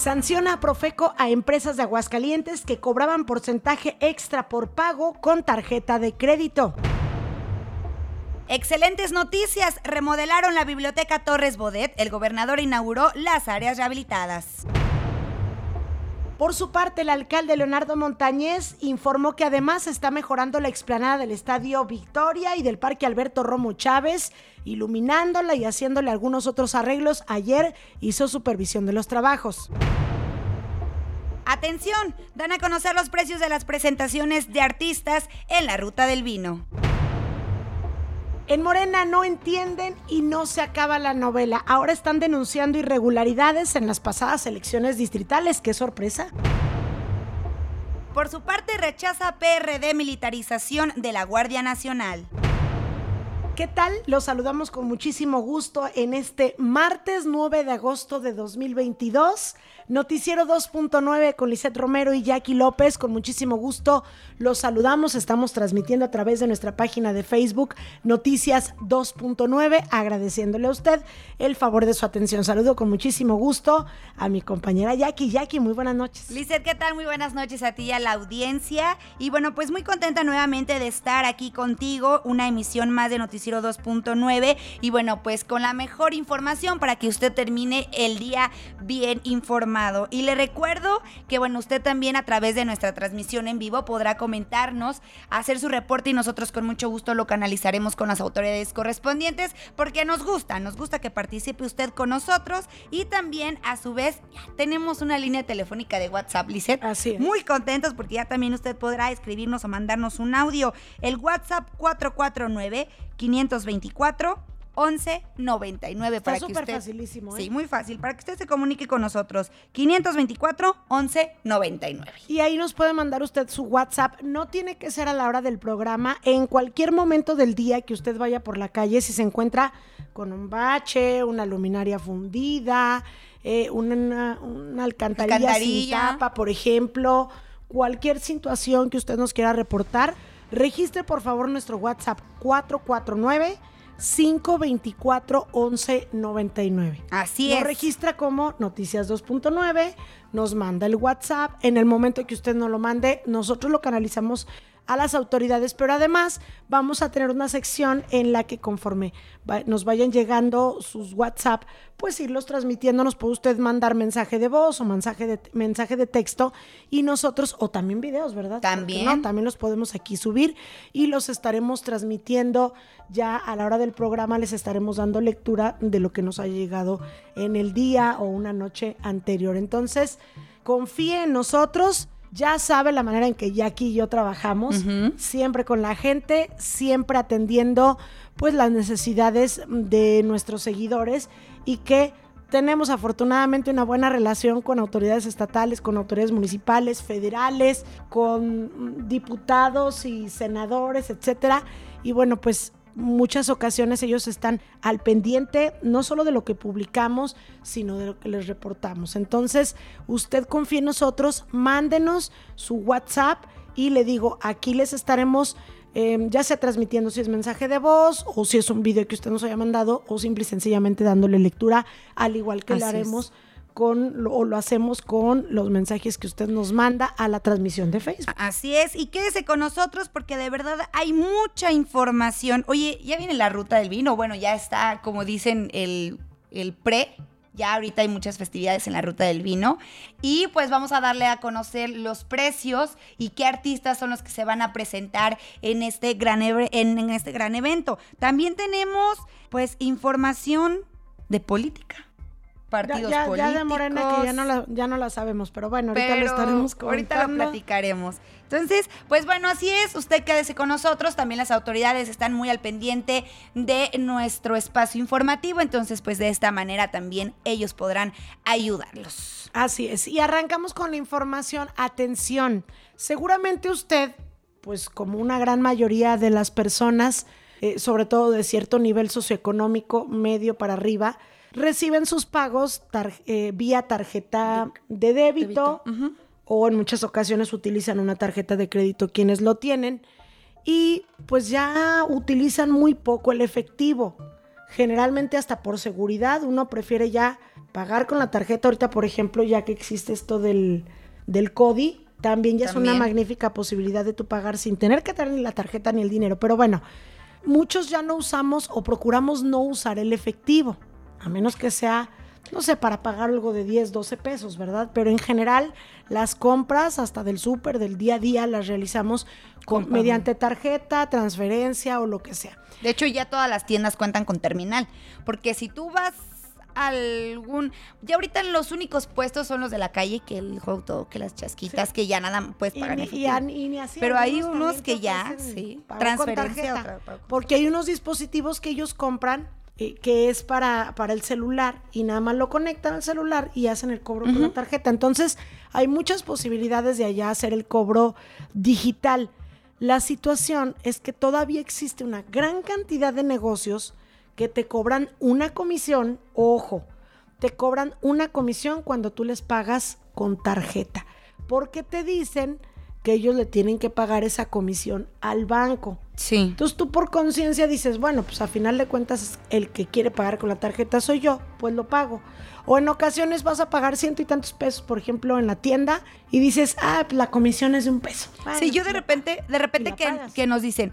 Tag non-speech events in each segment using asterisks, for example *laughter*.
Sanciona a Profeco a empresas de Aguascalientes que cobraban porcentaje extra por pago con tarjeta de crédito. Excelentes noticias. Remodelaron la biblioteca Torres Bodet. El gobernador inauguró las áreas rehabilitadas. Por su parte, el alcalde Leonardo Montañez informó que además está mejorando la explanada del Estadio Victoria y del Parque Alberto Romo Chávez, iluminándola y haciéndole algunos otros arreglos. Ayer hizo supervisión de los trabajos. Atención, dan a conocer los precios de las presentaciones de artistas en la Ruta del Vino. En Morena no entienden y no se acaba la novela. Ahora están denunciando irregularidades en las pasadas elecciones distritales. ¡Qué sorpresa! Por su parte, rechaza PRD militarización de la Guardia Nacional. ¿Qué tal? Los saludamos con muchísimo gusto en este martes 9 de agosto de 2022. Noticiero 2.9 con Lisette Romero y Jackie López. Con muchísimo gusto los saludamos. Estamos transmitiendo a través de nuestra página de Facebook Noticias 2.9, agradeciéndole a usted el favor de su atención. Saludo con muchísimo gusto a mi compañera Jackie. Jackie, muy buenas noches. Lisette, ¿qué tal? Muy buenas noches a ti y a la audiencia. Y bueno, pues muy contenta nuevamente de estar aquí contigo. Una emisión más de Noticiero 2.9. Y bueno, pues con la mejor información para que usted termine el día bien informado y le recuerdo que, bueno, usted también a través de nuestra transmisión en vivo podrá comentarnos, hacer su reporte y nosotros con mucho gusto lo canalizaremos con las autoridades correspondientes porque nos gusta, nos gusta que participe usted con nosotros y también a su vez ya tenemos una línea telefónica de WhatsApp, Lizeth. Así es. Muy contentos porque ya también usted podrá escribirnos o mandarnos un audio. El WhatsApp 449 524 1199 Está para que súper usted facilísimo, ¿eh? Sí, muy fácil para que usted se comunique con nosotros. 524 1199. Y ahí nos puede mandar usted su WhatsApp. No tiene que ser a la hora del programa. En cualquier momento del día que usted vaya por la calle, si se encuentra con un bache, una luminaria fundida, eh, una, una alcantarilla, sin Alcantarilla. tapa, por ejemplo, cualquier situación que usted nos quiera reportar, registre por favor nuestro WhatsApp 449 524 1199. Así Lo es. registra como Noticias 2.9, nos manda el WhatsApp. En el momento que usted nos lo mande, nosotros lo canalizamos a las autoridades, pero además vamos a tener una sección en la que conforme va- nos vayan llegando sus WhatsApp, pues irlos transmitiendo, nos puede usted mandar mensaje de voz o mensaje de, mensaje de texto y nosotros, o también videos, ¿verdad? ¿Por qué También. no? También los podemos aquí subir y los estaremos transmitiendo ya a la hora del programa, les estaremos dando lectura de lo que nos ha llegado en el día o una noche anterior. Entonces, confíe en nosotros. Ya sabe la manera en que Jackie y yo trabajamos, siempre con la gente, siempre atendiendo pues las necesidades de nuestros seguidores y que tenemos afortunadamente una buena relación con autoridades estatales, con autoridades municipales, federales, con diputados y senadores, etcétera. Y bueno, pues muchas ocasiones ellos están al pendiente no solo de lo que publicamos, sino de lo que les reportamos. Entonces, usted confía en nosotros, mándenos su WhatsApp y le digo, aquí les estaremos eh, ya sea transmitiendo si es mensaje de voz o si es un video que usted nos haya mandado o simple y sencillamente dándole lectura, al igual que Así es. haremos con o lo hacemos con los mensajes que usted nos manda a la transmisión de Facebook. Así es, y quédese con nosotros porque de verdad hay mucha información. Oye, ya viene la ruta del vino, bueno, ya está, como dicen, el, el pre. Ya ahorita hay muchas festividades en la ruta del vino. Y pues vamos a darle a conocer los precios y qué artistas son los que se van a presentar en este gran, en, en este gran evento. También tenemos pues información de política. Partidos ya, políticos. ya de Morena que ya no, la, ya no la sabemos, pero bueno, ahorita lo estaremos ahorita lo platicaremos. Entonces, pues bueno, así es. Usted quédese con nosotros. También las autoridades están muy al pendiente de nuestro espacio informativo. Entonces, pues de esta manera también ellos podrán ayudarlos. Así es. Y arrancamos con la información. Atención. Seguramente usted, pues como una gran mayoría de las personas, eh, sobre todo de cierto nivel socioeconómico, medio para arriba, reciben sus pagos tar- eh, vía tarjeta de débito, o en muchas ocasiones utilizan una tarjeta de crédito quienes lo tienen y pues ya utilizan muy poco el efectivo. Generalmente hasta por seguridad uno prefiere ya pagar con la tarjeta, ahorita por ejemplo, ya que existe esto del, del CODI, también ya es una magnífica posibilidad de tú pagar sin tener que tener ni la tarjeta ni el dinero. Pero bueno, muchos ya no usamos o procuramos no usar el efectivo, a menos que sea, no sé, para pagar algo de 10, 12 pesos, ¿verdad? Pero en general las compras hasta del súper, del día a día, las realizamos con, mediante tarjeta, transferencia o lo que sea. De hecho, ya todas las tiendas cuentan con terminal, porque si tú vas algún. Ya ahorita los únicos puestos son los de la calle, que el hot dog, que las chasquitas, que ya nada puedes pagar y, y, así Pero hay unos que ya, sí, transferencia. porque hay unos dispositivos que ellos compran eh, que es para, para el celular y nada más lo conectan al celular y hacen el cobro con la tarjeta. Entonces, hay muchas posibilidades de allá hacer el cobro digital. La situación es que todavía existe una gran cantidad de negocios que te cobran una comisión, ojo, te cobran una comisión cuando tú les pagas con tarjeta, porque te dicen que ellos le tienen que pagar esa comisión al banco. Sí. Entonces tú por conciencia dices, bueno, pues a final de cuentas el que quiere pagar con la tarjeta soy yo, pues lo pago. O en ocasiones vas a pagar ciento y tantos pesos, por ejemplo, en la tienda y dices, ah, pues la comisión es de un peso. sí, yo de repente, de repente que, que, nos dicen,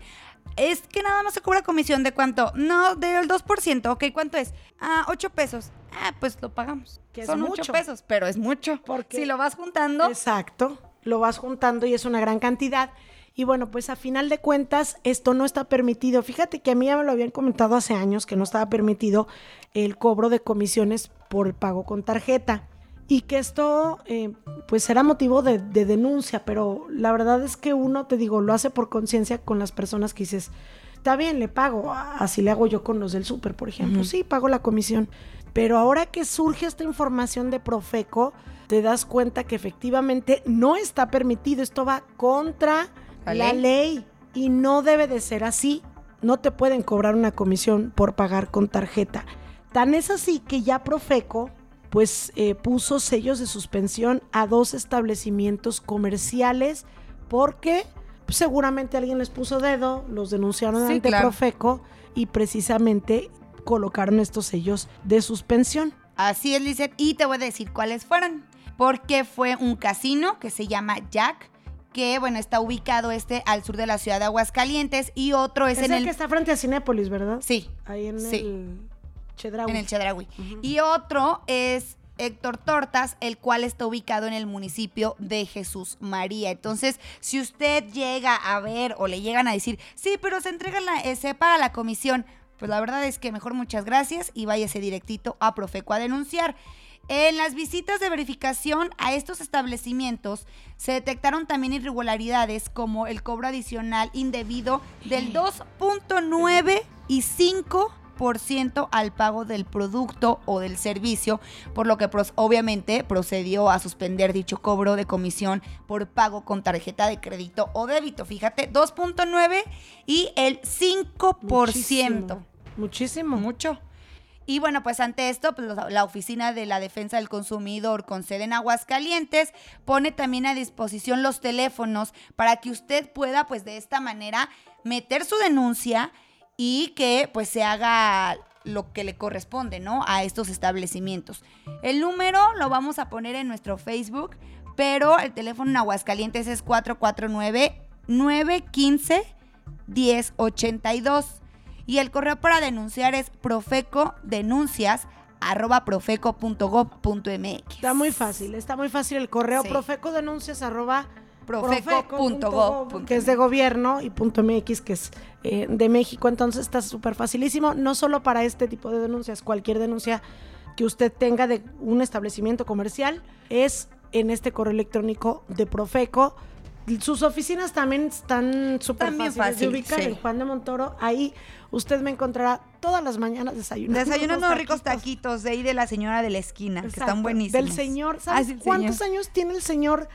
es que nada más se cobra comisión de cuánto. No, del 2%. Ok, ¿cuánto es? Ah, 8 pesos. Ah, pues lo pagamos. Que Son mucho. 8 pesos, pero es mucho. Porque si lo vas juntando. Exacto. Lo vas juntando y es una gran cantidad. Y bueno, pues a final de cuentas, esto no está permitido. Fíjate que a mí ya me lo habían comentado hace años que no estaba permitido el cobro de comisiones por el pago con tarjeta y que esto eh, pues será motivo de, denuncia, pero la verdad es que uno, te digo, lo hace por conciencia con las personas que dices, está bien, le pago, así le hago yo con los del súper, por ejemplo, sí, pago la comisión, pero ahora que surge esta información de Profeco, te das cuenta que efectivamente no está permitido, esto va contra la ley y no debe de ser así, no te pueden cobrar una comisión por pagar con tarjeta. Tan es así que ya Profeco pues eh, puso sellos de suspensión a dos establecimientos comerciales porque pues, seguramente alguien les puso dedo, los denunciaron ante Profeco y precisamente colocaron estos sellos de suspensión. Así es, Lizeth, y te voy a decir cuáles fueron. Porque fue un casino que se llama Jack, que bueno, está ubicado este al sur de la ciudad de Aguascalientes y otro es, en el, que está frente a Cinépolis, ¿verdad? Sí. Ahí en el en el Chedraui. Y otro es Héctor Tortas, el cual está ubicado en el municipio de Jesús María. Entonces, si usted llega a ver o le llegan a decir, sí, pero se entrega la, eh, se paga la comisión, pues la verdad es que mejor muchas gracias y váyase directito a Profeco a denunciar. En las visitas de verificación a estos establecimientos se detectaron también irregularidades como el cobro adicional indebido del 2.9 y 5 ciento al pago del producto o del servicio, por lo que obviamente procedió a suspender dicho cobro de comisión por pago con tarjeta de crédito o débito. Fíjate, 2.9 y el 5%. Muchísimo. Mucho. Y bueno, pues ante esto, pues, la Oficina de la Defensa del Consumidor con sede en Aguascalientes pone también a disposición los teléfonos para que usted pueda, pues de esta manera, meter su denuncia y que pues se haga lo que le corresponde, ¿no? A estos establecimientos. El número lo vamos a poner en nuestro Facebook, pero el teléfono en Aguascalientes es 449-915-1082. Y el correo para denunciar es profecodenuncias arroba profeco.gov.mx. Está muy fácil, está muy fácil el correo profecodenuncias arroba profeco.gov. que es de gobierno, y punto .mx, que es eh, de México. Entonces está súper facilísimo, no solo para este tipo de denuncias, cualquier denuncia que usted tenga de un establecimiento comercial es en este correo electrónico de Profeco. Sus oficinas también están súper fáciles fácil, de ubicar en Juan de Montoro. Ahí usted me encontrará todas las mañanas desayunando. Desayunando ricos taquitos de ahí de la señora de la esquina, que están buenísimos. Del señor, ¿sabes ah, cuántos años tiene el señor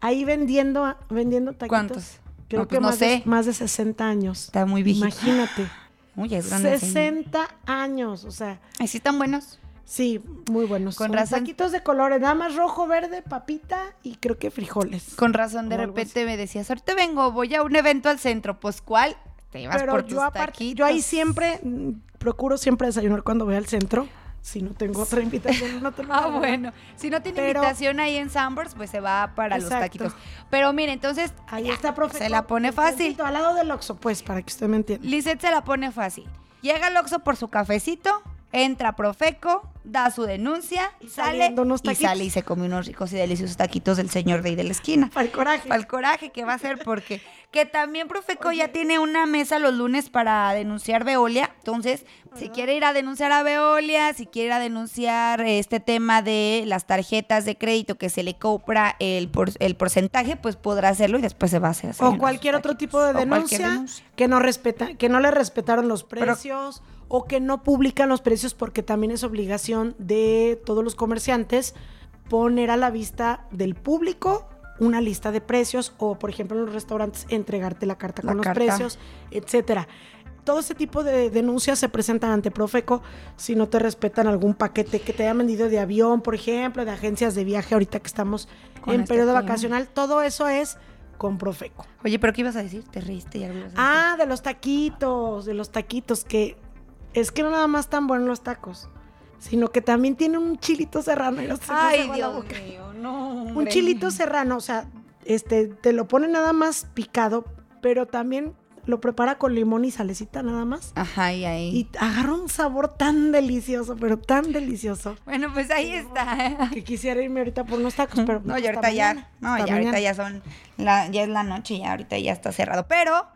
ahí vendiendo, vendiendo taquitos. ¿Cuántos? Creo pues que más, De, más de 60 años. Está muy viejito. Imagínate. *laughs* Uy, es grande 60 años, o sea. ¿Y sí están buenos? Sí, muy buenos. Con razón. Taquitos de colores, nada más rojo, verde, papita y creo que frijoles. Con razón, de repente me decías, ahorita vengo, voy a un evento al centro. Pues, ¿cuál? Te llevas por yo, yo ahí siempre, mm, procuro siempre desayunar cuando voy al centro. Si no tengo otra invitación, no tengo *laughs* Ah, bueno. Si no tiene Pero- invitación ahí en Sambors, pues se va para los taquitos. Pero mire, entonces, Ahí está, profe. Se la pone fácil. Al lado del Oxxo, pues, para que usted me entienda. Lizeth se la pone fácil. Llega al Oxxo por su cafecito, entra Profeco, da su denuncia, Y sale y sale y se come unos ricos y deliciosos taquitos del señor rey de la esquina. Para el coraje. Para el coraje que va a ser porque que también Profeco ya tiene una mesa los lunes para denunciar Veolia. Entonces, si quiere ir a denunciar a Veolia, si quiere ir a denunciar este tema de las tarjetas de crédito que se le cobra el, por- el porcentaje, pues podrá hacerlo y después se va a hacer. O cualquier otro tipo de denuncia, denuncia. que no respeta, que no le respetaron los precios o que no publican los precios porque también es obligación de todos los comerciantes poner a la vista del público una lista de precios o por ejemplo en los restaurantes entregarte la carta La con carta. los precios, etcétera. Todo ese tipo de denuncias se presentan ante Profeco si no te respetan algún paquete que te hayan vendido de avión, por ejemplo, de agencias de viaje ahorita que estamos Con en este periodo tema. vacacional, todo eso es con Profeco. Oye, pero ¿qué ibas a decir? Te reíste y algo. Ah, de los taquitos, de los taquitos, que es que no nada más están buenos los tacos, sino que también tiene un chilito serrano. y no se Ay, la Dios boca. mío, no. Un chilito serrano, o sea, este, te lo pone nada más picado, pero también lo prepara con limón y salecita nada más. Ajá, y ahí. Y agarra un sabor tan delicioso, pero tan delicioso, Bueno, pues ahí está. que quisiera irme ahorita por unos tacos, pero No, y hasta ahorita ya, no, ya ahorita ya son, la, ya es la noche, ya ahorita ya está cerrado. Pero,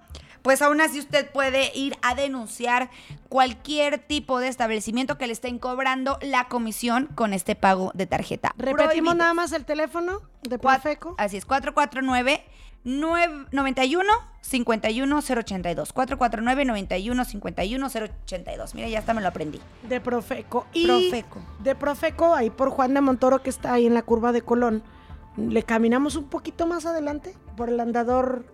pues aún así usted puede ir a denunciar cualquier tipo de establecimiento que le estén cobrando la comisión con este pago de tarjeta. Repetimos Prohibido. nada más el teléfono de Profeco. Así es, 449 9- 91 51 082. 449 91 51 082. Mira, ya hasta me lo aprendí. De Profeco. Y Profeco. De Profeco, ahí por Juan de Montoro, que está ahí en la curva de Colón. Le caminamos un poquito más adelante por el andador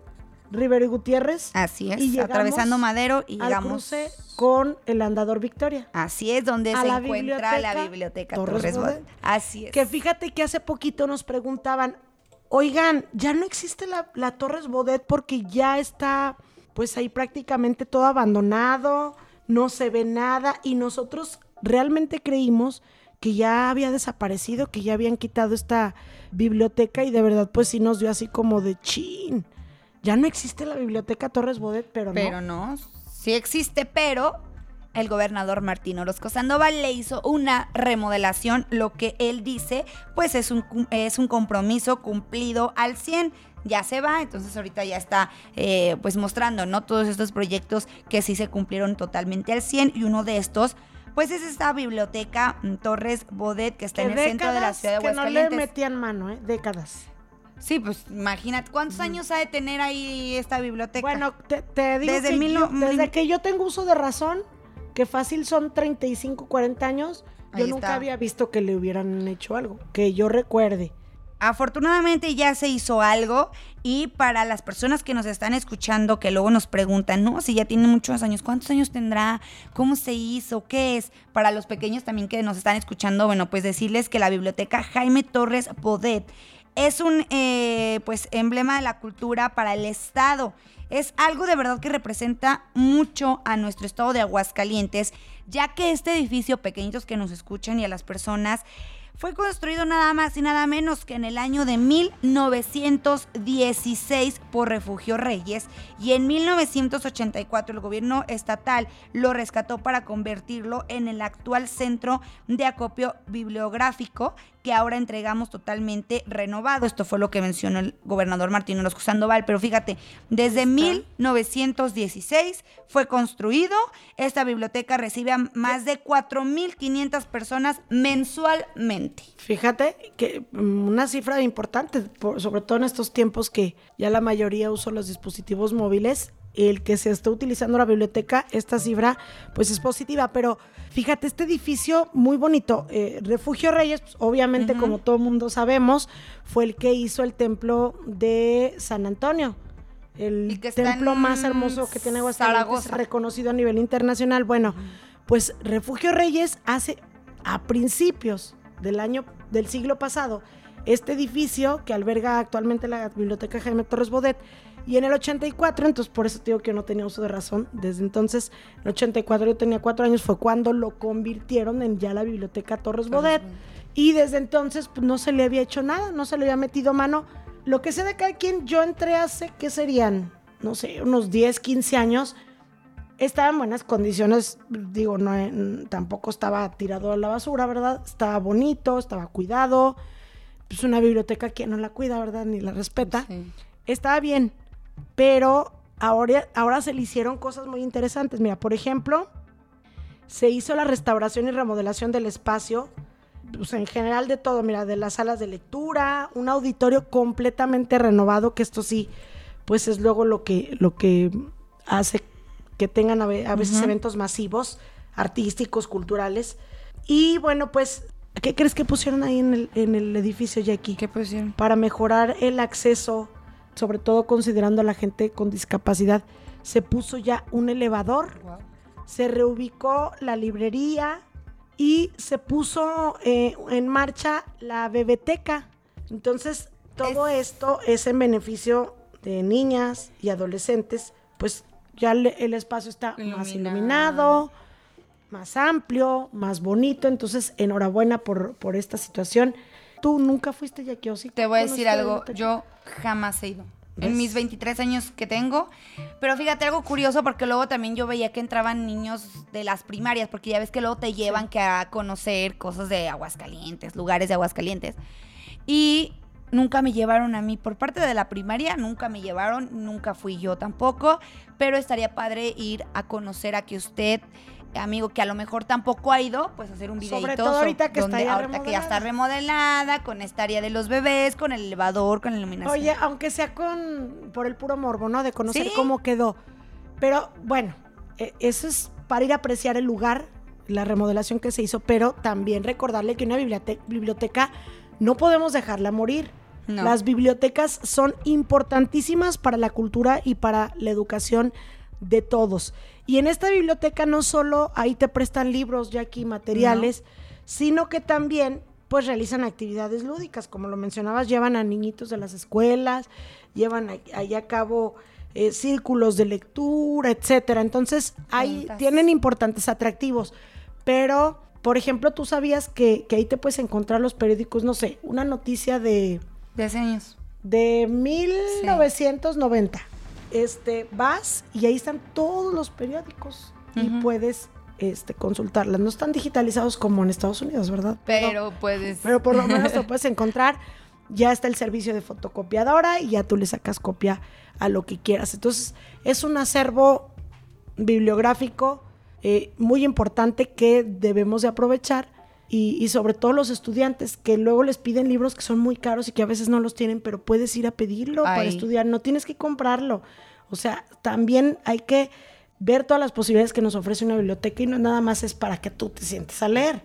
Rivero y Gutiérrez. Así es, Y atravesando Madero y al llegamos. cruce con el andador Victoria. Así es donde a se la encuentra la biblioteca Torres Torres. Así es. Que fíjate que hace poquito nos preguntaban, oigan, ya no existe la, la Torres Bodet porque ya está, pues ahí prácticamente todo abandonado, no se ve nada y nosotros realmente creímos que ya había desaparecido, que ya habían quitado esta biblioteca y de verdad pues sí nos dio así como de chin. Ya no existe la biblioteca Torres Bodet, pero, Pero no. no, sí existe, pero el gobernador Martín Orozco Sandoval le hizo una remodelación, lo que él dice, pues es un, es un compromiso cumplido al 100. Ya se va, entonces ahorita ya está eh, pues mostrando, ¿no? Todos estos proyectos que sí se cumplieron totalmente al 100 y uno de estos, pues es esta biblioteca mm, Torres Bodet que está en el centro de la ciudad de que no le Aguascalientes. metían mano, ¿eh? Décadas. Sí, pues imagínate, ¿cuántos años ha de tener ahí esta biblioteca? Bueno, te, te digo Desde que mil yo- desde mil- que yo tengo uso de razón, que fácil son 35, 40 años, yo nunca está. había visto que le hubieran hecho algo, que yo recuerde. Afortunadamente ya se hizo algo y para las personas que nos están escuchando que luego nos preguntan, no, si ya tiene muchos años, ¿cuántos años tendrá? ¿Cómo se hizo? ¿Qué es? Para los pequeños también que nos están escuchando, bueno, pues decirles que la biblioteca Jaime Torres Bodet es un eh, pues emblema de la cultura para el estado. Es algo de verdad que representa mucho a nuestro estado de Aguascalientes, ya que este edificio, pequeñitos que nos escuchan y a las personas, fue construido nada más y nada menos que en el año de 1916 por Refugio Reyes y en 1984 el gobierno estatal lo rescató para convertirlo en el actual centro de acopio bibliográfico que ahora entregamos totalmente renovado. Esto fue lo que mencionó el gobernador Martín Orozco Sandoval, pero fíjate, desde 1916 fue construido, esta biblioteca recibe a más de 4.500 personas mensualmente. Fíjate que mm, una cifra importante, por- sobre todo en estos tiempos que ya la mayoría usa los dispositivos móviles, el que se está utilizando la biblioteca, esta cifra pues es positiva, pero fíjate, este edificio muy bonito, eh, Refugio Reyes, pues, obviamente como todo mundo sabemos, fue el que hizo el templo de San Antonio. El templo más hermoso que tiene Aguascalientes, reconocido a nivel internacional. Bueno, pues Refugio Reyes hace a principios del año del siglo pasado este edificio que alberga actualmente la biblioteca Jaime Torres Bodet Y en el 84, entonces por eso te digo que yo no tenía uso de razón, desde entonces, en el 84 yo tenía cuatro años, fue cuando lo convirtieron en ya la biblioteca Torres Bodet. Y desde entonces pues, no se le había hecho nada, no se le había metido mano. Lo que sé de cada quien, yo entré hace, ¿qué serían? No sé, unos 10, 15 años. Estaba en buenas condiciones, digo, no, eh, tampoco estaba tirado a la basura, ¿verdad? Estaba bonito, estaba cuidado. Pues una biblioteca que no la cuida, ¿verdad? Ni la respeta. Sí. Estaba bien, pero ahora, ahora se le hicieron cosas muy interesantes. Mira, por ejemplo, se hizo la restauración y remodelación del espacio, pues en general de todo, mira, de las salas de lectura, un auditorio completamente renovado, que esto sí, pues es luego lo que, lo que hace que tengan a, ve- a veces eventos masivos, artísticos, culturales. Y bueno, pues, ¿qué crees que pusieron ahí en el, en el edificio, Jackie? ¿Qué pusieron? para mejorar el acceso, sobre todo considerando a la gente con discapacidad, se puso ya un elevador, se reubicó la librería y se puso eh, en marcha la bebeteca. Entonces, todo esto es en beneficio de niñas y adolescentes, pues ya le- el espacio está más Iluminado. iluminado, más amplio, más bonito. Entonces, enhorabuena por, por esta situación. Tú nunca fuiste Jackie, ¿o sí? Te voy a decir ¿Conociste algo, yo jamás he ido. ¿Ves? En mis 23 años que tengo. Pero fíjate algo curioso porque luego también yo veía que entraban niños de las primarias, porque ya ves que luego te llevan que a conocer cosas de Aguascalientes, lugares de Aguascalientes. Y nunca me llevaron a mí por parte de la primaria, nunca me llevaron, nunca fui yo tampoco, pero estaría padre ir a conocer a que usted amigo que a lo mejor tampoco ha ido, pues hacer un videito. Sobre todo ahorita que está ya ahorita que ya está remodelada, con esta área de los bebés, con el elevador, con la iluminación. Oye, aunque sea con por el puro morbo, ¿no? De conocer Sí. cómo quedó. Pero bueno, eh, eso es para ir a apreciar el lugar, la remodelación que se hizo, pero también recordarle que una biblioteca, biblioteca no podemos dejarla morir. No. Las bibliotecas son importantísimas para la cultura y para la educación de todos. Y en esta biblioteca no solo ahí te prestan libros, ya aquí materiales, sino que también pues realizan actividades lúdicas, como lo mencionabas, llevan a niñitos de las escuelas, llevan ahí a cabo eh, círculos de lectura, etcétera. Entonces, ahí tienen importantes atractivos. Pero, por ejemplo, tú sabías que, que ahí te puedes encontrar los periódicos, no sé, una noticia de De hace años. de 1990. Este, vas y ahí están todos los periódicos y puedes este, consultarlas. No están digitalizados como en Estados Unidos, ¿verdad? Pero puedes. pero por lo *laughs* menos lo puedes encontrar. Ya está el servicio de fotocopiadora y ya tú le sacas copia a lo que quieras. Entonces, es un acervo bibliográfico eh, muy importante que debemos de aprovechar y, y sobre todo los estudiantes que luego les piden libros que son muy caros y que a veces no los tienen, pero puedes ir a pedirlo para estudiar, no tienes que comprarlo. O sea, también hay que ver todas las posibilidades que nos ofrece una biblioteca y no nada más es para que tú te sientes a leer.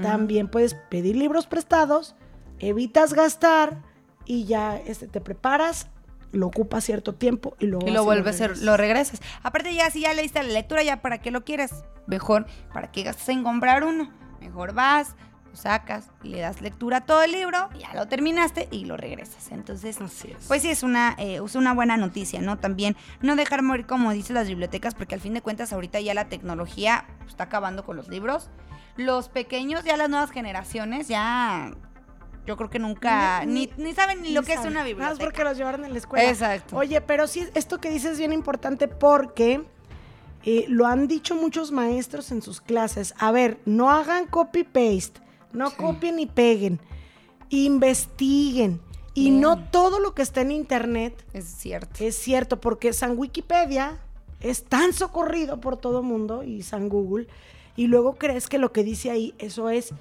También puedes pedir libros prestados, evitas gastar y ya este, te preparas, lo ocupas cierto tiempo y luego Y lo vuelves a hacer, regresas. lo regresas. Aparte ya, si ya leíste la lectura, ya para qué lo quieres. Mejor, ¿para qué gastas en comprar uno? Mejor vas, lo sacas, le das lectura a todo el libro, ya lo terminaste y lo regresas. Entonces, Así es. pues sí, es una, eh, es una buena noticia, ¿no? También no dejar morir, como dicen las bibliotecas, porque al fin de cuentas ahorita ya la tecnología está acabando con los libros. Los pequeños, ya las nuevas generaciones, ya... Yo creo que nunca, Ni- ni, ni, saben ni lo que es una Nada más biblioteca. porque los llevaron en la escuela. Exacto. Oye, pero sí, esto que dices es bien importante porque eh, lo han dicho muchos maestros en sus clases. A ver, no hagan copy-paste, no Sí. copien ni peguen, investiguen. Y Bien. no todo lo que está en internet Es cierto. es cierto, porque San Wikipedia es tan socorrido por todo mundo y San Google, y luego crees que lo que dice ahí, eso es.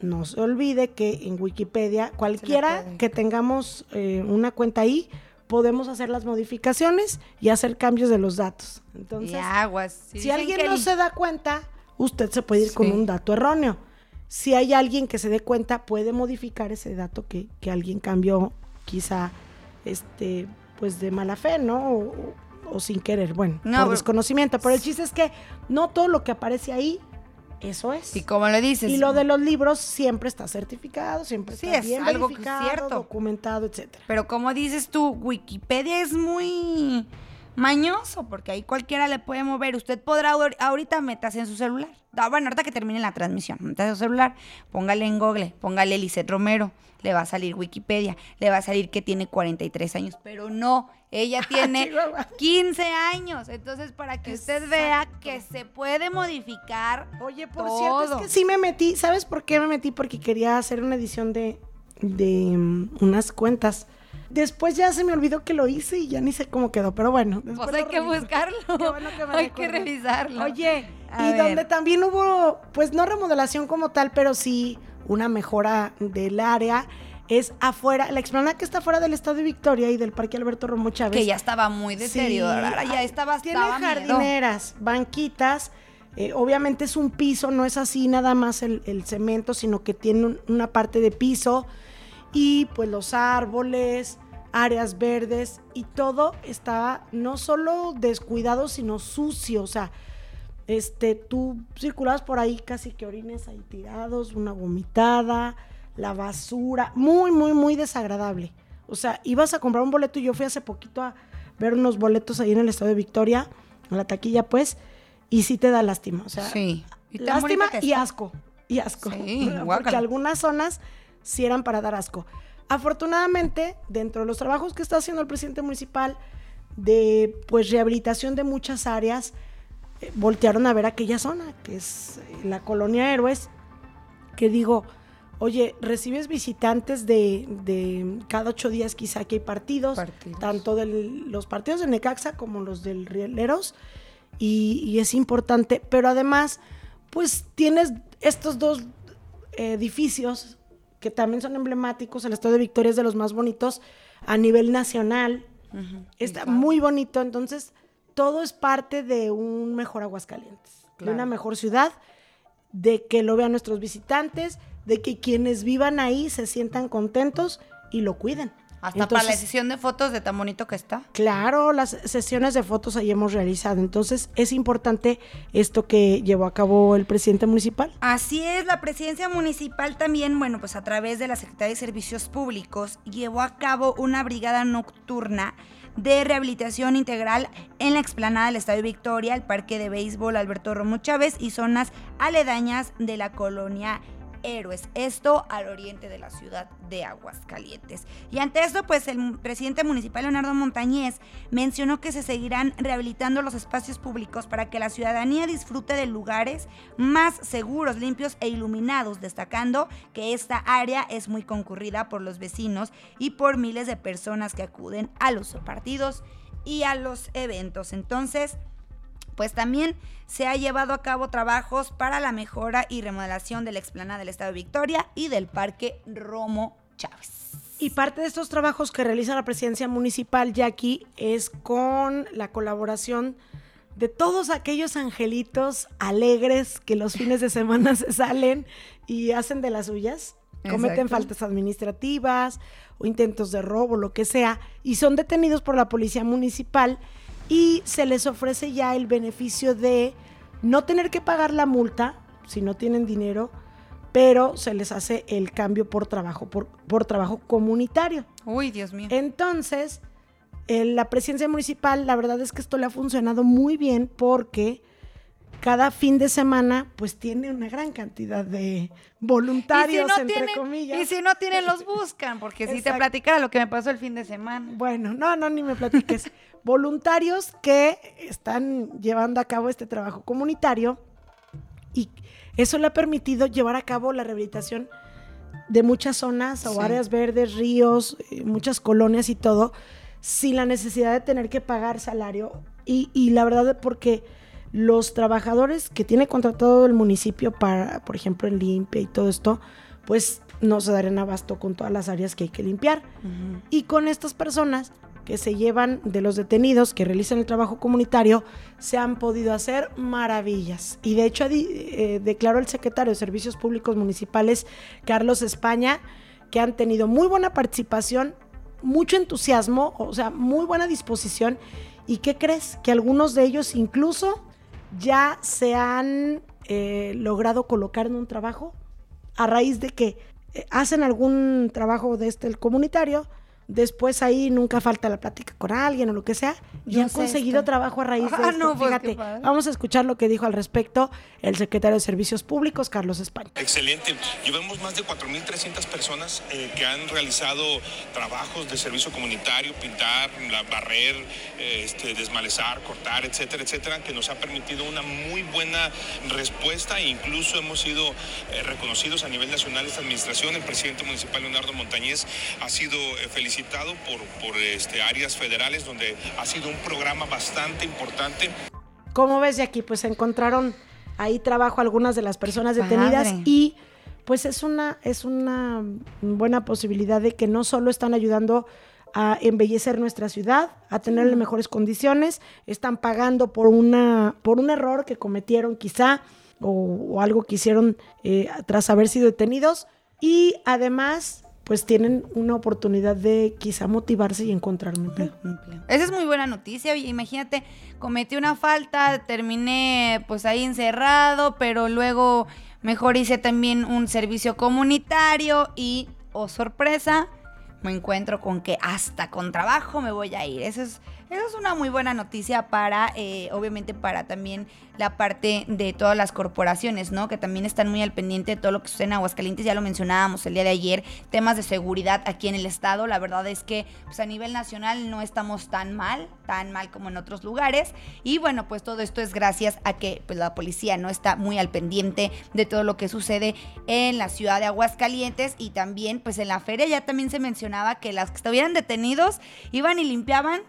No se olvide que en Wikipedia, cualquiera que tengamos eh, una cuenta ahí, podemos hacer las modificaciones y hacer cambios de los datos. Entonces, aguas. si alguien que no se da cuenta, usted se puede ir con un dato erróneo. Si hay alguien que se dé cuenta, puede modificar ese dato que, que alguien cambió, quizá, este, pues de mala fe, ¿no? O, o- o sin querer, bueno, No, por pero- desconocimiento. Pero el chiste es que no todo lo que aparece ahí Eso es. Y como le dices. Y lo de los libros siempre está certificado, siempre Sí, está es bien algo verificado, cierto. documentado, etcétera. Pero como dices tú, Wikipedia es muy mañoso, porque ahí cualquiera le puede mover. Usted podrá ahor- ahorita metas en su celular. Ah, bueno, ahorita que termine la transmisión, en su celular, póngale en Google, póngale Lisette Romero, le va a salir Wikipedia, le va a salir que tiene 43 años, pero no, ella *laughs* tiene Chihuahua. 15 años. Entonces, para que usted vea que se puede modificar Oye, por cierto, es que sí me metí. ¿Sabes por qué me metí? Porque quería hacer una edición de, de mm, unas cuentas. Después ya se me olvidó que lo hice y ya ni sé cómo quedó, pero bueno. después Pues hay que reviso. buscarlo. Qué bueno que me *laughs* hay que revisarlo. Oye, A y ver. donde también hubo, pues no remodelación como tal, pero sí una mejora del área, es afuera, la explanada que está afuera del Estadio Victoria y del Parque Alberto Romo Chávez. que ya estaba muy deteriorada, Sí, ya estaba Tiene estaba miedo. jardineras, banquitas. eh, obviamente es un piso, no es así nada más el, el cemento, sino que tiene un- una parte de piso y pues los árboles, áreas verdes y todo estaba no solo descuidado, sino sucio. O sea, este, tú circulabas por ahí casi que orines ahí tirados, una vomitada, la basura, muy, muy, muy desagradable. O sea, ibas a comprar un boleto y yo fui hace poquito a ver unos boletos ahí en el Estado de Victoria, en la taquilla, pues, y sí te da lástima. O sea, Sí. Y lástima y asco. Y asco. Sí, *laughs* Porque algunas zonas sí eran para dar asco. Afortunadamente, dentro de los trabajos que está haciendo el presidente municipal de pues rehabilitación de muchas áreas, eh, voltearon a ver aquella zona, que es eh, la colonia Héroes, que digo, oye, recibes visitantes de, de cada ocho días quizá que hay partidos, Partidos. tanto de los partidos de Necaxa como los del Rieleros, y, y es importante, pero además, pues tienes estos dos edificios que también son emblemáticos, el Estado de Victoria es de los más bonitos a nivel nacional, está muy bonito, entonces todo es parte de un mejor Aguascalientes, de una mejor ciudad, de que lo vean nuestros visitantes, de que quienes vivan ahí se sientan contentos y lo cuiden. Hasta para la sesión de fotos de tan bonito que está. Claro, las sesiones de fotos ahí hemos realizado. Entonces, es importante esto que llevó a cabo el presidente municipal. Así es, la presidencia municipal también, bueno, pues a través de la Secretaría de Servicios Públicos llevó a cabo una brigada nocturna de rehabilitación integral en la explanada del Estadio Victoria, el Parque de Béisbol Alberto Romo Chávez y zonas aledañas de la colonia Héroes, esto al oriente de la ciudad de Aguascalientes. Y ante esto, pues el presidente municipal Leonardo Montañez mencionó que se seguirán rehabilitando los espacios públicos para que la ciudadanía disfrute de lugares más seguros, limpios e iluminados, destacando que esta área es muy concurrida por los vecinos y por miles de personas que acuden a los partidos y a los eventos. Entonces, pues también se ha llevado a cabo trabajos para la mejora y remodelación de la explanada del Estado de Victoria y del Parque Romo Chávez. Y parte de estos trabajos que realiza la presidencia municipal, Jackie, es con la colaboración de todos aquellos angelitos alegres que los fines de semana *laughs* se salen y hacen de las suyas, cometen Exacto. faltas administrativas o intentos de robo, lo que sea, y son detenidos por la policía municipal y se les ofrece ya el beneficio de no tener que pagar la multa si no tienen dinero, pero se les hace el cambio por trabajo, por, por trabajo comunitario. Uy, Dios mío. Entonces, eh, la presidencia municipal, la verdad es que esto le ha funcionado muy bien porque cada fin de semana, pues tiene una gran cantidad de voluntarios, entre tienen, comillas. y si no tienen, los buscan, porque si te platicara lo que me pasó el fin de semana. Bueno, no, no, ni me platiques. *laughs* Voluntarios que están llevando a cabo este trabajo comunitario y eso le ha permitido llevar a cabo la rehabilitación de muchas zonas o Sí. áreas verdes, ríos, eh, muchas colonias y todo, sin la necesidad de tener que pagar salario. Y, y la verdad, porque los trabajadores que tiene contratado el municipio para, por ejemplo, en limpia y todo esto, pues no se darían abasto con todas las áreas que hay que limpiar. Y con estas personas que se llevan de los detenidos que realizan el trabajo comunitario, se han podido hacer maravillas. Y de hecho eh, declaró el secretario de Servicios Públicos Municipales, Carlos España, que han tenido muy buena participación, mucho entusiasmo, o sea, muy buena disposición. ¿Y qué crees? Que algunos de ellos incluso ya se han eh, logrado colocar en un trabajo a raíz de que eh, hacen algún trabajo de este el comunitario, Después ahí nunca falta la plática con alguien o lo que sea. Y han conseguido trabajo a raíz de ah, esto. Pues, Fíjate, vamos a escuchar lo que dijo al respecto el secretario de Servicios Públicos, Carlos España. Excelente. Llevamos más de 4.300 personas eh, que han realizado trabajos de servicio comunitario, pintar, barrer, eh, este, desmalezar, cortar, etcétera, etcétera, que nos ha permitido una muy buena respuesta e incluso hemos sido eh, reconocidos a nivel nacional esta administración. El presidente municipal Leonardo Montañez ha sido felicitado por, por este, áreas federales donde ha sido un programa bastante importante. Como ves de aquí, pues encontraron ahí trabajo algunas de las personas detenidas y pues es una, es una buena posibilidad de que no solo están ayudando a embellecer nuestra ciudad, a tenerle mejores condiciones, están pagando por, una, por un error que cometieron quizá o, algo que hicieron eh, tras haber sido detenidos y además pues tienen una oportunidad de quizá motivarse y encontrar un empleo. Esa es muy buena noticia. imagínate, cometí una falta, terminé pues ahí encerrado, pero luego mejor hice también un servicio comunitario y, oh sorpresa, me encuentro con que hasta con trabajo me voy a ir. Eso es, eso es una muy buena noticia para, eh, obviamente, para también la parte de todas las corporaciones, ¿no? Que también están muy al pendiente de todo lo que sucede en Aguascalientes. Ya lo mencionábamos el día de ayer, temas de seguridad aquí en el estado. La verdad es que pues, a nivel nacional no estamos tan mal, tan mal como en otros lugares. Y bueno, pues todo esto es gracias a que pues, la policía no está muy al pendiente de todo lo que sucede en la ciudad de Aguascalientes y también pues en la feria ya también se mencionaba que las que estuvieran detenidos iban y limpiaban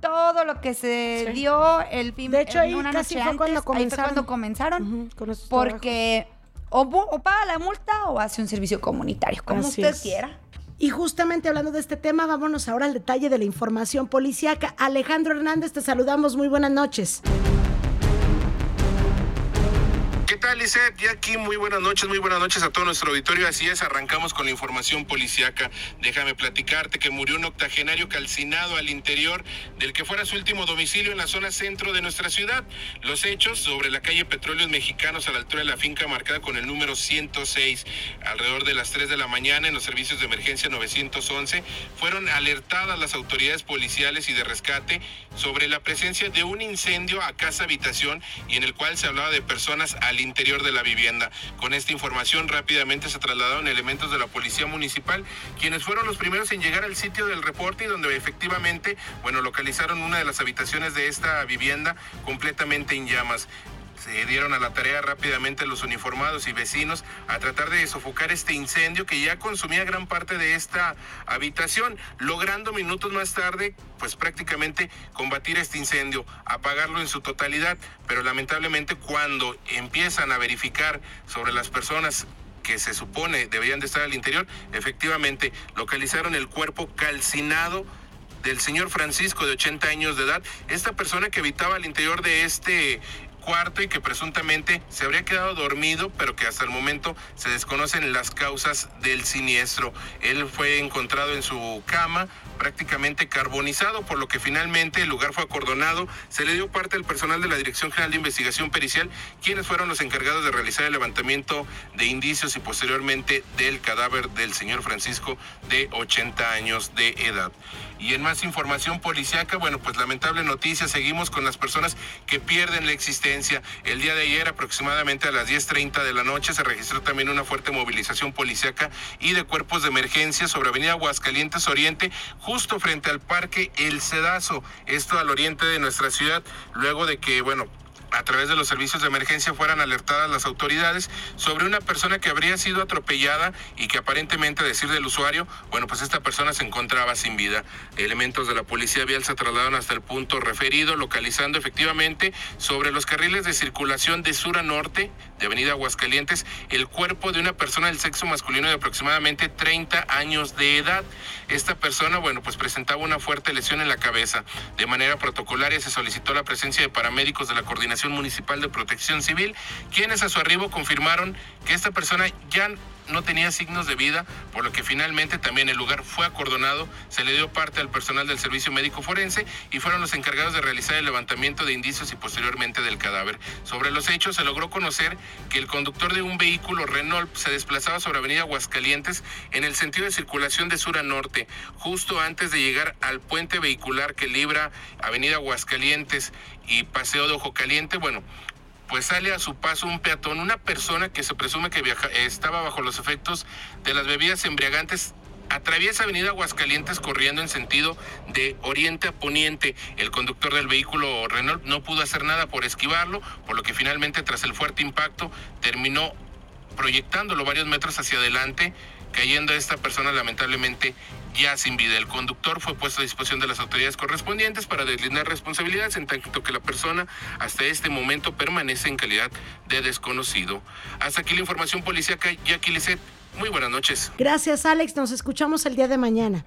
todo lo que se dio el fin de hecho ahí una casi fue cuando comenzaron, cuando comenzaron porque o, paga la multa o hace un servicio comunitario como usted quiera y justamente hablando de este tema, vámonos ahora al detalle de la información policíaca. Alejandro Hernández, te saludamos. Muy buenas noches. ¿Qué tal, Lizeth? Y aquí muy buenas noches, muy buenas noches a todo nuestro auditorio. Así es, arrancamos con la información policíaca. Déjame platicarte que murió un octogenario calcinado al interior del que fuera su último domicilio en la zona centro de nuestra ciudad. Los hechos sobre la calle Petróleos Mexicanos a la altura de la finca marcada con el número 106, alrededor de las 3 de la mañana en los servicios de emergencia 911, fueron alertadas las autoridades policiales y de rescate sobre la presencia de un incendio a casa habitación y en el cual se hablaba de personas al interior de la vivienda. Con esta información rápidamente se trasladaron elementos de la policía municipal, quienes fueron los primeros en llegar al sitio del reporte y donde efectivamente, bueno, localizaron una de las habitaciones de esta vivienda completamente en llamas se dieron a la tarea rápidamente los uniformados y vecinos a tratar de sofocar este incendio que ya consumía gran parte de esta habitación, logrando minutos más tarde pues prácticamente combatir este incendio, apagarlo en su totalidad, pero lamentablemente cuando empiezan a verificar sobre las personas que se supone deberían de estar al interior, efectivamente localizaron el cuerpo calcinado del señor Francisco de 80 años de edad, esta persona que habitaba al interior de este cuarto y que presuntamente se habría quedado dormido, pero que hasta el momento se desconocen las causas del siniestro. Él fue encontrado en su cama, prácticamente carbonizado, por lo que finalmente el lugar fue acordonado. Se le dio parte al personal de la Dirección General de Investigación Pericial, quienes fueron los encargados de realizar el levantamiento de indicios y posteriormente del cadáver del señor Francisco de 80 años de edad. Y en más información policiaca, bueno, pues lamentable noticia, seguimos con las personas que pierden la existencia. El día de ayer, aproximadamente a las 10.30 de la noche, se registró también una fuerte movilización policiaca y de cuerpos de emergencia sobre Avenida Aguascalientes Oriente, justo frente al Parque El Cedazo, esto al oriente de nuestra ciudad, luego de que, bueno, a través de los servicios de emergencia fueran alertadas las autoridades sobre una persona que habría sido atropellada y que aparentemente, a decir del usuario, bueno, pues esta persona se encontraba sin vida. Elementos de la policía vial se trasladaron hasta el punto referido, localizando efectivamente sobre los carriles de circulación de sur a norte de Avenida Aguascalientes el cuerpo de una persona del sexo masculino de aproximadamente 30 años de edad. Esta persona, bueno, pues presentaba una fuerte lesión en la cabeza. De manera protocolaria se solicitó la presencia de paramédicos de la Coordinación Municipal de Protección Civil, quienes a su arribo confirmaron que esta persona ya no tenía signos de vida, por lo que finalmente también el lugar fue acordonado, se le dio parte al personal del servicio médico forense y fueron los encargados de realizar el levantamiento de indicios y posteriormente del cadáver. Sobre los hechos se logró conocer que el conductor de un vehículo Renault se desplazaba sobre Avenida Aguascalientes en el sentido de circulación de sur a norte, justo antes de llegar al puente vehicular que libra Avenida Aguascalientes y Paseo de Ojo Caliente. Bueno, pues sale a su paso un peatón, una persona que se presume que viaja, estaba bajo los efectos de las bebidas embriagantes. Atraviesa Avenida Aguascalientes corriendo en sentido de oriente a poniente. El conductor del vehículo Renault no pudo hacer nada por esquivarlo, por lo que finalmente tras el fuerte impacto terminó proyectándolo varios metros hacia adelante, cayendo esta persona lamentablemente ya sin vida. El conductor fue puesto a disposición de las autoridades correspondientes para deslindar responsabilidades, en tanto que la persona hasta este momento permanece en calidad de desconocido. Hasta aquí la información policíaca. Jackie Lisset, muy buenas noches. Gracias, Alex. Nos escuchamos el día de mañana.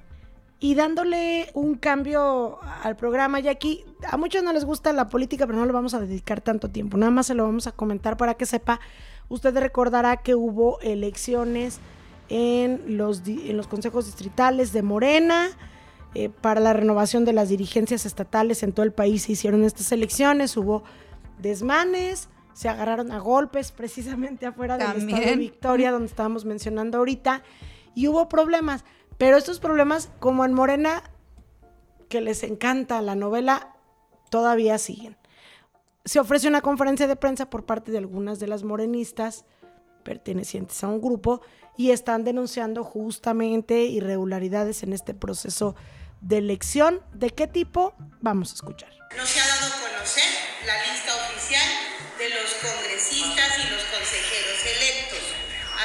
Y dándole un cambio al programa, Jackie, a muchos no les gusta la política, pero no le vamos a dedicar tanto tiempo. Nada más se lo vamos a comentar para que sepa. Usted recordará que hubo elecciones en los, en los consejos distritales de Morena. Eh, para la renovación de las dirigencias estatales en todo el país se hicieron estas elecciones, hubo desmanes, se agarraron a golpes precisamente afuera del estado de Victoria, donde estábamos mencionando ahorita, y hubo problemas. Pero estos problemas, como en Morena, que les encanta la novela, todavía siguen. Se ofrece una conferencia de prensa por parte de algunas de las morenistas pertenecientes a un grupo y están denunciando justamente irregularidades en este proceso de elección. ¿De qué tipo? Vamos a escuchar. No se ha dado a conocer la lista oficial de los congresistas y los consejeros electos,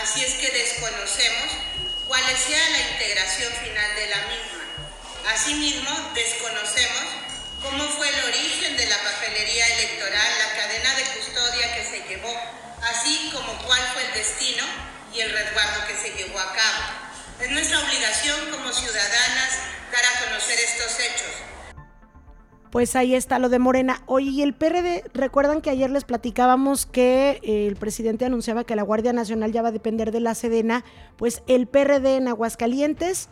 así es que desconocemos cuál sea la integración final de la misma. Asimismo, desconocemos cómo fue el origen de la papelería electoral, la cadena de custodia que se llevó, así como cuál fue el destino y el resguardo que se llevó a cabo. Es nuestra obligación como ciudadanas dar a conocer estos hechos. Pues ahí está lo de Morena. Oye, y el PRD, recuerdan que ayer les platicábamos que eh, el presidente anunciaba que la Guardia Nacional ya va a depender de la Sedena, pues el PRD en Aguascalientes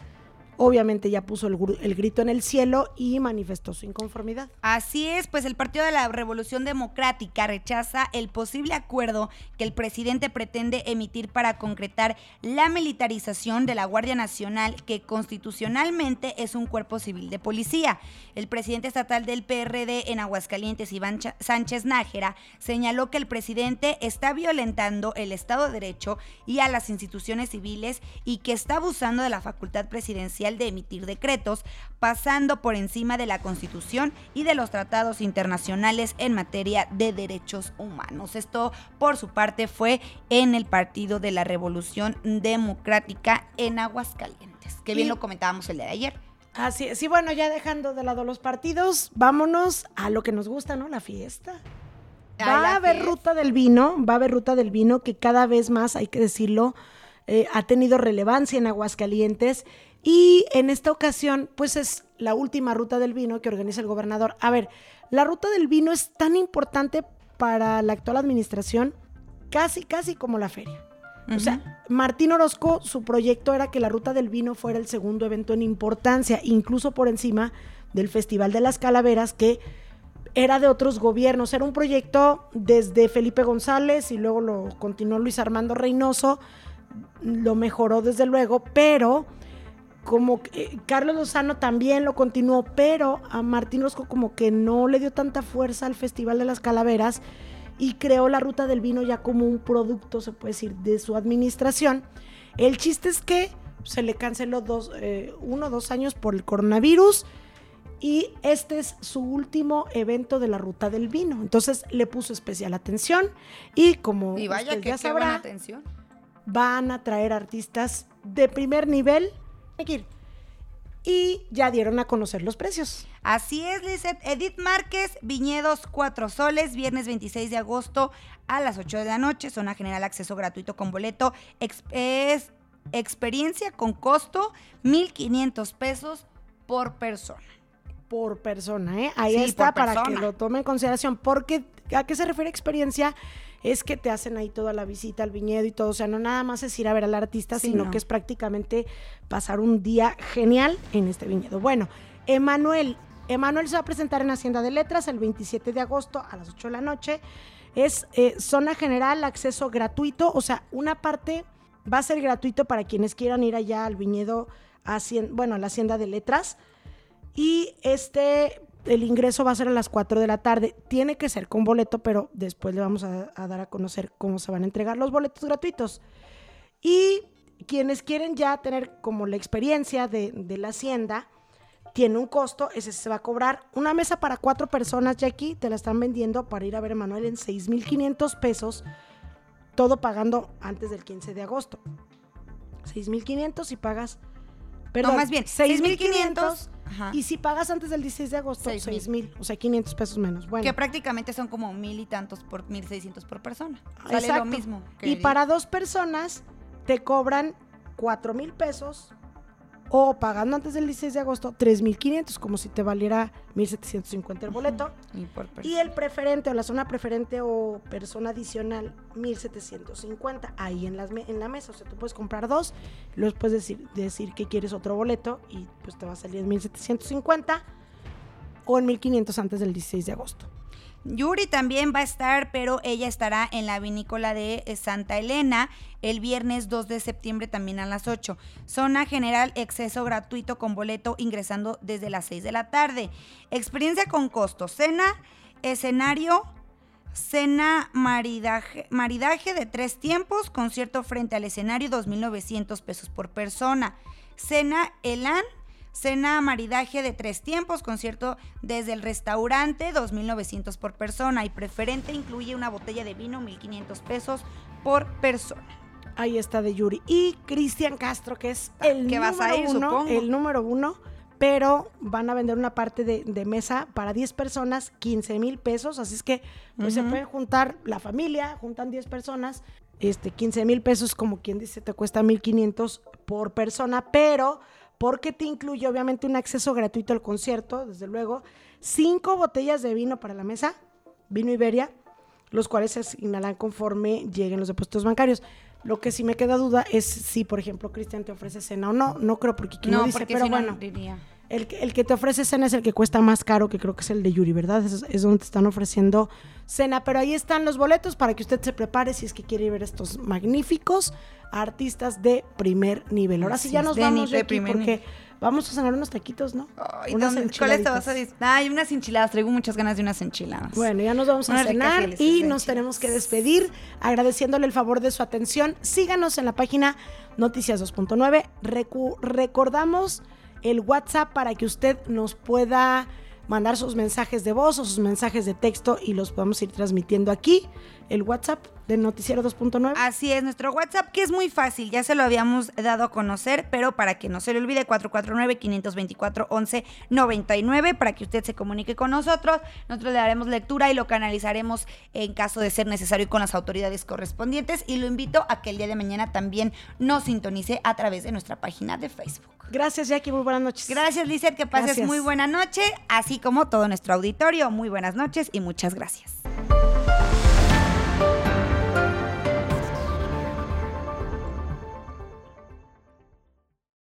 obviamente ya puso el, grito en el cielo y manifestó su inconformidad. Así es, pues el Partido de la Revolución Democrática rechaza el posible acuerdo que el presidente pretende emitir para concretar la militarización de la Guardia Nacional, que constitucionalmente es un cuerpo civil de policía. El presidente estatal del PRD en Aguascalientes, Iván Sánchez Nájera, señaló que el presidente está violentando el Estado de Derecho y a las instituciones civiles y que está abusando de la facultad presidencial de emitir decretos, pasando por encima de la Constitución y de los tratados internacionales en materia de derechos humanos. Esto, por su parte, fue en el Partido de la Revolución Democrática en Aguascalientes, que bien lo comentábamos el día de ayer. Así es, y bueno, ya dejando de lado los partidos, vámonos a lo que nos gusta, ¿no? La fiesta. Va a haber ruta del vino, va a haber ruta del vino que cada vez más, hay que decirlo, eh, ha tenido relevancia en Aguascalientes y en esta ocasión, pues es la última ruta del vino que organiza el gobernador. A ver, la ruta del vino es tan importante para la actual administración, casi, casi como la feria. O sea, Martín Orozco, su proyecto era que la ruta del vino fuera el segundo evento en importancia, incluso por encima del Festival de las Calaveras, que era de otros gobiernos. Era un proyecto desde Felipe González y luego lo continuó Luis Armando Reynoso, lo mejoró desde luego, pero como que Carlos Lozano también lo continuó, pero a Martín Rosco como que no le dio tanta fuerza al Festival de las Calaveras y creó la ruta del vino ya como un producto, se puede decir, de su administración. El chiste es que se le canceló dos, eh, uno o dos años por el coronavirus y este es su último evento de la ruta del vino. Entonces le puso especial atención y como y vaya que ya sabrá, atención. van a traer artistas de primer nivel y ya dieron a conocer los precios. Así es, Lizeth. Edith Márquez, Viñedos Cuatro Soles, viernes 26 de agosto a las 8 de la noche. Zona general, acceso gratuito con boleto. es experiencia con costo, 1,500 pesos por persona. Por persona, ¿eh? Ahí está para que lo tome en consideración. Porque, ¿a qué se refiere experiencia? Es que te hacen ahí toda la visita al viñedo y todo. O sea, no nada más es ir a ver al artista, sino no. que es prácticamente pasar un día genial en este viñedo. Bueno, Emanuel. Emanuel se va a presentar en Hacienda de Letras el 27 de agosto a las 8 de la noche. Es eh, zona general, acceso gratuito. O sea, una parte va a ser gratuito para quienes quieran ir allá al viñedo, hacien- bueno, a la Hacienda de Letras. Y este, el ingreso va a ser a las 4 de la tarde. Tiene que ser con boleto, pero después le vamos a, dar a conocer cómo se van a entregar los boletos gratuitos. Y quienes quieren ya tener como la experiencia de, de la hacienda, tiene un costo, ese se va a cobrar. Una mesa para cuatro personas, Jackie, te la están vendiendo para ir a ver a Manuel en 6,500 pesos, todo pagando antes del 15 de agosto. 6,500 y pagas... Perdón, más bien, 6,500 Ajá. y si pagas antes del 16 de agosto, 6,000. 6,000, o sea, 500 pesos menos. Bueno. Que prácticamente son como mil y tantos por mil seiscientos por persona. Sale Exacto. lo mismo. que Y el- para dos personas te cobran 4 mil pesos o pagando antes del 16 de agosto 3 mil 500, como si te valiera 1,750 el boleto. y por persona. Y el preferente o la zona preferente o persona adicional 1,750 ahí en, las en la mesa. O sea, tú puedes comprar dos, luego puedes decir, decir que quieres otro boleto y pues te va a salir en 1,750 o en 1,500 antes del 16 de agosto. Yuri también va a estar, pero ella estará en la vinícola de eh, Santa Elena el viernes 2 de septiembre también a las 8. Zona general, exceso gratuito con boleto ingresando desde las 6 de la tarde. Experiencia con costo, cena, escenario, cena maridaje, maridaje de tres tiempos, concierto frente al escenario, 2.900 pesos por persona. Cena Elan, cena maridaje de tres tiempos, concierto desde el restaurante, 2.900 por persona. Y preferente incluye una botella de vino, 1.500 pesos por persona. Ahí está de Yuri. Y Cristian Castro, que es el Que vas a número ir, uno, supongo. el número uno, pero van a vender una parte de, de mesa para 10 personas, 15 mil pesos. Así es que pues, se Ujú. pueden juntar la familia, juntan 10 personas, este, 15 mil pesos, como quien dice, te cuesta 1.500 por persona, pero porque te incluye obviamente un acceso gratuito al concierto, desde luego, cinco botellas de vino para la mesa, vino Iberia, los cuales se asignarán conforme lleguen los depósitos bancarios. Lo que sí me queda duda es si, por ejemplo, Cristian te ofrece cena o no. No creo porque aquí no, dice, porque pero si no, bueno, no diría. El, que- el que te ofrece cena es el que cuesta más caro, que creo que es el de Yuri, ¿verdad? Es, es donde te están ofreciendo cena. Pero ahí están los boletos para que usted se prepare si es que quiere ver estos magníficos artistas de primer nivel. Ahora sí ya nos de vamos de aquí porque nivel. vamos a cenar unos taquitos, ¿no? Unas ¿dónde- ¿Cuáles te vas a dis- Ay, unas enchiladas. Traigo muchas ganas de unas enchiladas. Bueno, ya nos vamos a Unas cenar y nos enchiladas. tenemos que despedir agradeciéndole el favor de su atención. Síganos en la página Noticias 2.9. Recu- recordamos el WhatsApp para que usted nos pueda mandar sus mensajes de voz o sus mensajes de texto y los podamos ir transmitiendo aquí. El WhatsApp Noticiero 2.9. Así es, nuestro WhatsApp, que es muy fácil, ya se lo habíamos dado a conocer, pero para que no se le olvide, 449-524-1199, para que usted se comunique con nosotros. Nosotros le daremos lectura y lo canalizaremos en caso de ser necesario con las autoridades correspondientes. Y lo invito a que el día de mañana también nos sintonice a través de nuestra página de Facebook. Gracias, Jackie. Muy buenas noches. Gracias, Lizeth, que pases Gracias. muy buena noche, así como todo nuestro auditorio. Muy buenas noches y muchas gracias.